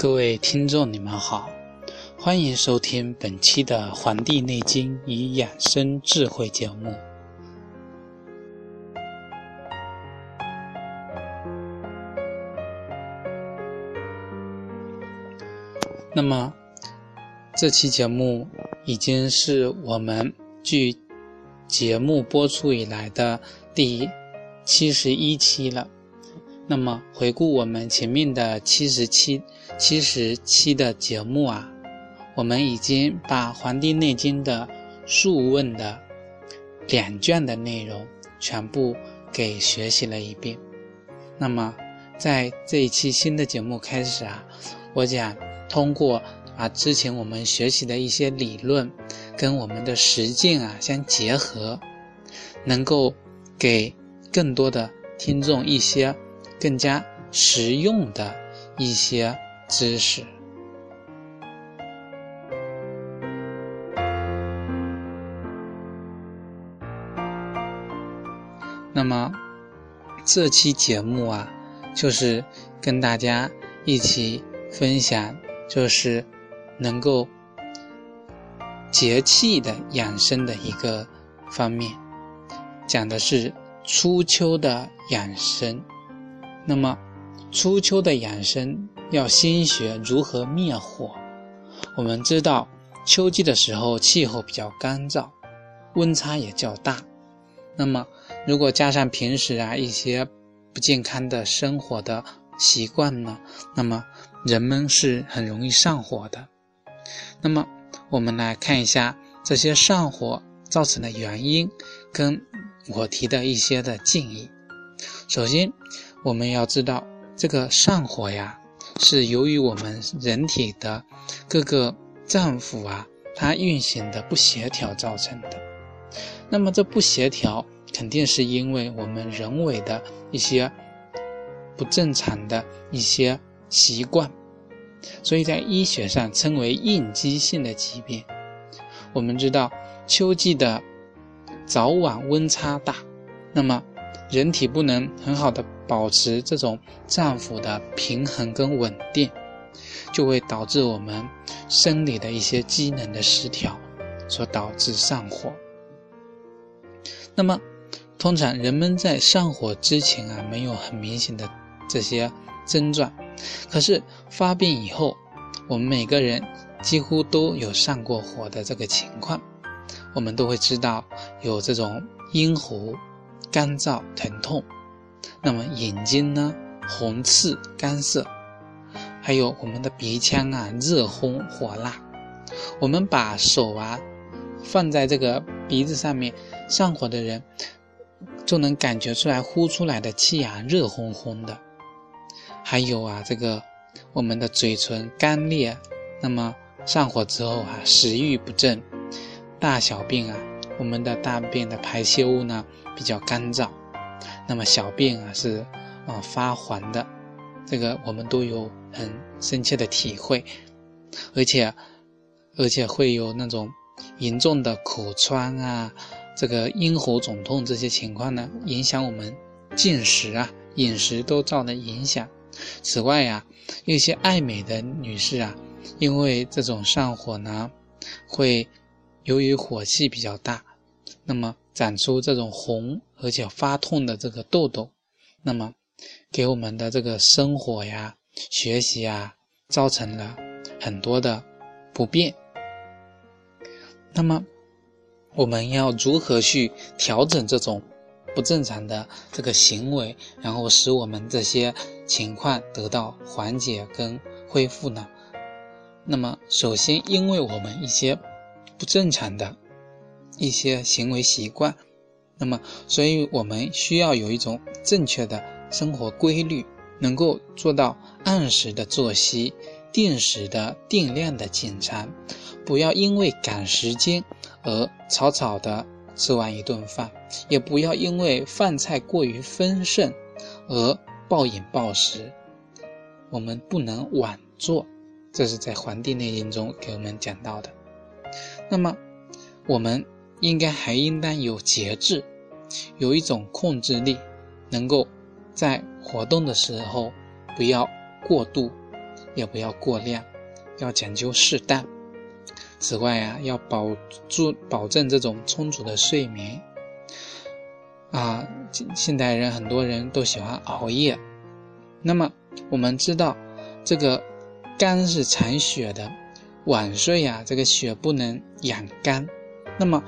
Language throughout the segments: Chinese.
各位听众，你们好，欢迎收听本期的《黄帝内经与养生智慧》节目。那么，这期节目已经是我们距节目播出以来的第七十一期了。那么，回顾我们前面的七十七、七十期的节目啊，我们已经把《黄帝内经》的《素问》的两卷的内容全部给学习了一遍。那么，在这一期新的节目开始啊，我想通过啊之前我们学习的一些理论跟我们的实践啊相结合，能够给更多的听众一些。更加实用的一些知识。那么这期节目啊，就是跟大家一起分享，就是能够节气的养生的一个方面，讲的是初秋的养生。那么，初秋的养生要先学如何灭火。我们知道，秋季的时候气候比较干燥，温差也较大。那么，如果加上平时啊一些不健康的生活的习惯呢，那么人们是很容易上火的。那么，我们来看一下这些上火造成的原因，跟我提的一些的建议。首先，我们要知道，这个上火呀，是由于我们人体的各个脏腑啊，它运行的不协调造成的。那么这不协调，肯定是因为我们人为的一些不正常的一些习惯，所以在医学上称为应激性的疾病。我们知道，秋季的早晚温差大，那么人体不能很好的。保持这种脏腑的平衡跟稳定，就会导致我们生理的一些机能的失调，所导致上火。那么，通常人们在上火之前啊，没有很明显的这些症状，可是发病以后，我们每个人几乎都有上过火的这个情况，我们都会知道有这种咽喉干燥疼痛。那么眼睛呢，红赤干涩，还有我们的鼻腔啊，热烘火辣。我们把手啊放在这个鼻子上面，上火的人就能感觉出来呼出来的气啊，热烘烘的。还有啊，这个我们的嘴唇干裂，那么上火之后啊，食欲不振，大小便啊，我们的大便的排泄物呢比较干燥。那么小便啊是啊发黄的，这个我们都有很深切的体会，而且而且会有那种严重的口疮啊，这个咽喉肿痛这些情况呢，影响我们进食啊饮食都造成影响。此外呀，一些爱美的女士啊，因为这种上火呢，会由于火气比较大，那么。长出这种红而且发痛的这个痘痘，那么给我们的这个生活呀、学习啊，造成了很多的不便。那么我们要如何去调整这种不正常的这个行为，然后使我们这些情况得到缓解跟恢复呢？那么首先，因为我们一些不正常的。一些行为习惯，那么，所以我们需要有一种正确的生活规律，能够做到按时的作息、定时的定量的进餐，不要因为赶时间而草草的吃完一顿饭，也不要因为饭菜过于丰盛而暴饮暴食。我们不能晚做，这是在《黄帝内经》中给我们讲到的。那么，我们。应该还应当有节制，有一种控制力，能够在活动的时候不要过度，也不要过量，要讲究适当。此外啊，要保住保证这种充足的睡眠。啊，现现代人很多人都喜欢熬夜。那么我们知道，这个肝是藏血的，晚睡呀，这个血不能养肝。那么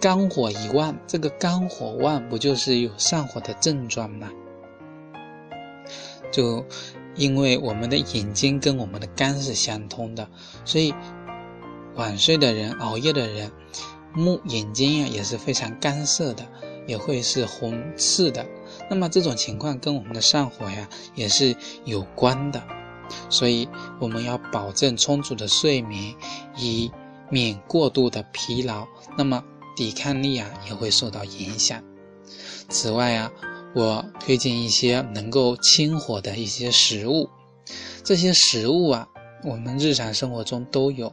肝火一旺，这个肝火旺不就是有上火的症状吗？就因为我们的眼睛跟我们的肝是相通的，所以。晚睡的人、熬夜的人，目眼睛呀也是非常干涩的，也会是红赤的。那么这种情况跟我们的上火呀也是有关的，所以我们要保证充足的睡眠，以免过度的疲劳。那么抵抗力啊也会受到影响。此外啊，我推荐一些能够清火的一些食物，这些食物啊我们日常生活中都有。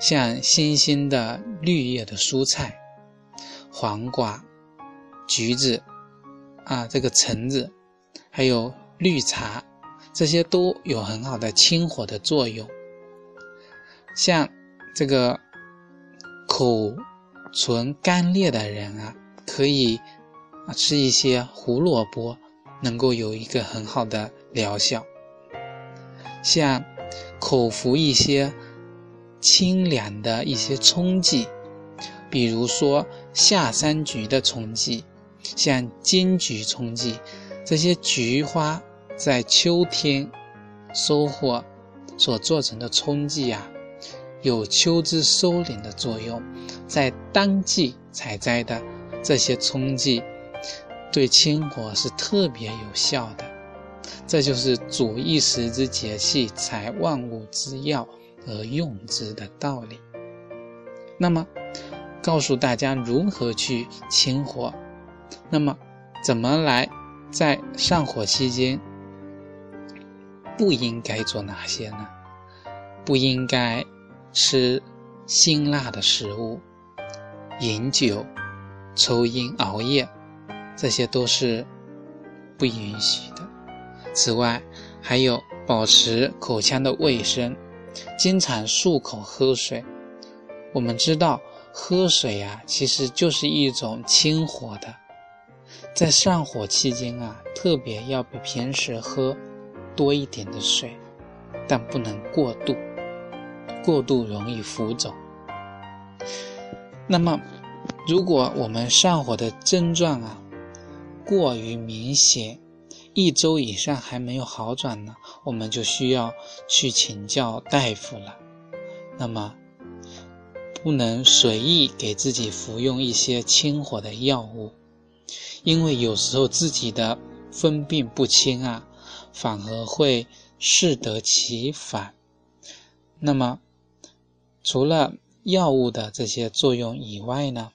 像新鲜的绿叶的蔬菜，黄瓜、橘子，啊，这个橙子，还有绿茶，这些都有很好的清火的作用。像这个口唇干裂的人啊，可以啊吃一些胡萝卜，能够有一个很好的疗效。像口服一些。清凉的一些冲剂，比如说夏山菊的冲剂，像金桔冲剂，这些菊花在秋天收获所做成的冲剂啊，有秋之收敛的作用。在当季采摘的这些冲剂，对清火是特别有效的。这就是主一时之节气，采万物之要。而用之的道理。那么，告诉大家如何去清火。那么，怎么来在上火期间不应该做哪些呢？不应该吃辛辣的食物、饮酒、抽烟、熬夜，这些都是不允许的。此外，还有保持口腔的卫生。经常漱口喝水，我们知道喝水呀，其实就是一种清火的。在上火期间啊，特别要比平时喝多一点的水，但不能过度，过度容易浮肿。那么，如果我们上火的症状啊过于明显，一周以上还没有好转呢，我们就需要去请教大夫了。那么，不能随意给自己服用一些清火的药物，因为有时候自己的分病不清啊，反而会适得其反。那么，除了药物的这些作用以外呢，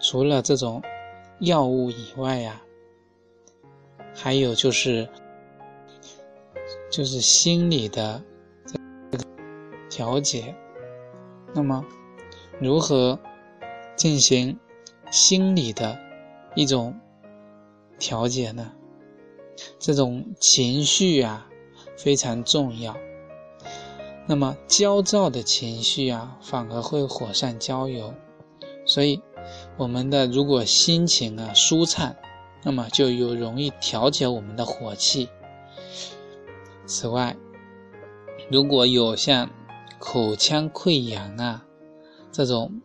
除了这种药物以外呀。还有就是，就是心理的这个调节。那么，如何进行心理的一种调节呢？这种情绪啊非常重要。那么焦躁的情绪啊，反而会火上浇油。所以，我们的如果心情啊舒畅。那么就有容易调节我们的火气。此外，如果有像口腔溃疡啊这种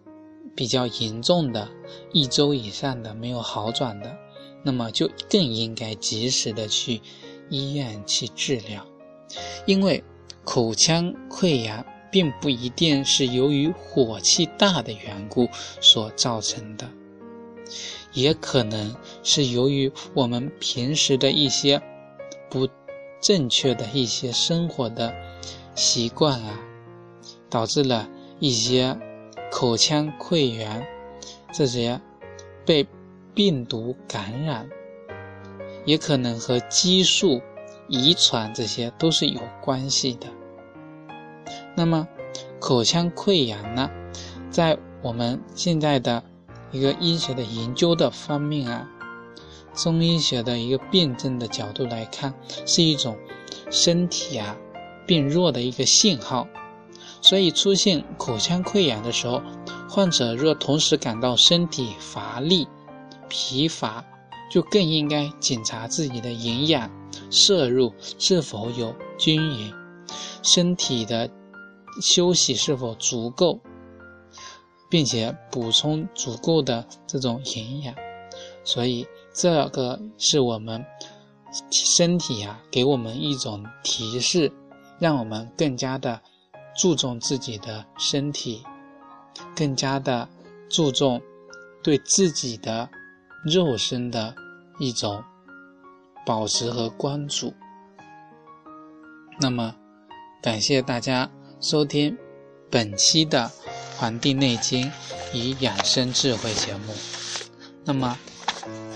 比较严重的，一周以上的没有好转的，那么就更应该及时的去医院去治疗，因为口腔溃疡并不一定是由于火气大的缘故所造成的。也可能是由于我们平时的一些不正确的一些生活的习惯啊，导致了一些口腔溃疡这些被病毒感染，也可能和激素遗传这些都是有关系的。那么，口腔溃疡呢，在我们现在的。一个医学的研究的方面啊，中医学的一个辩证的角度来看，是一种身体啊变弱的一个信号。所以出现口腔溃疡的时候，患者若同时感到身体乏力、疲乏，就更应该检查自己的营养摄入是否有均匀，身体的休息是否足够，并且补充足够的这种营养。所以这个是我们身体呀给我们一种提示，让我们更加的。注重自己的身体，更加的注重对自己的肉身的一种保持和关注。那么，感谢大家收听本期的《黄帝内经与养生智慧》节目。那么，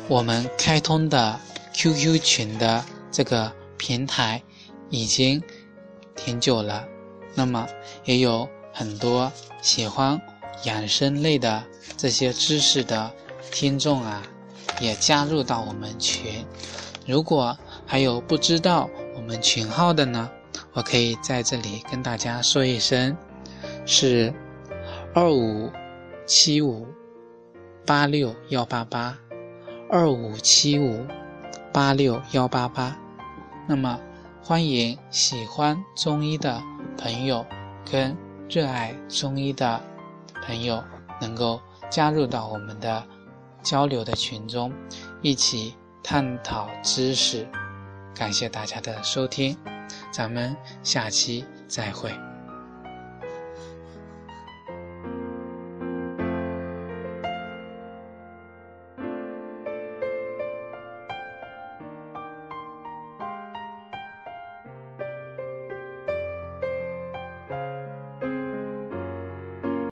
我们开通的 QQ 群的这个平台已经挺久了。那么也有很多喜欢养生类的这些知识的听众啊，也加入到我们群。如果还有不知道我们群号的呢，我可以在这里跟大家说一声，是二五七五八六幺八八，二五七五八六幺八八。那么欢迎喜欢中医的。朋友跟热爱中医的朋友能够加入到我们的交流的群中，一起探讨知识。感谢大家的收听，咱们下期再会。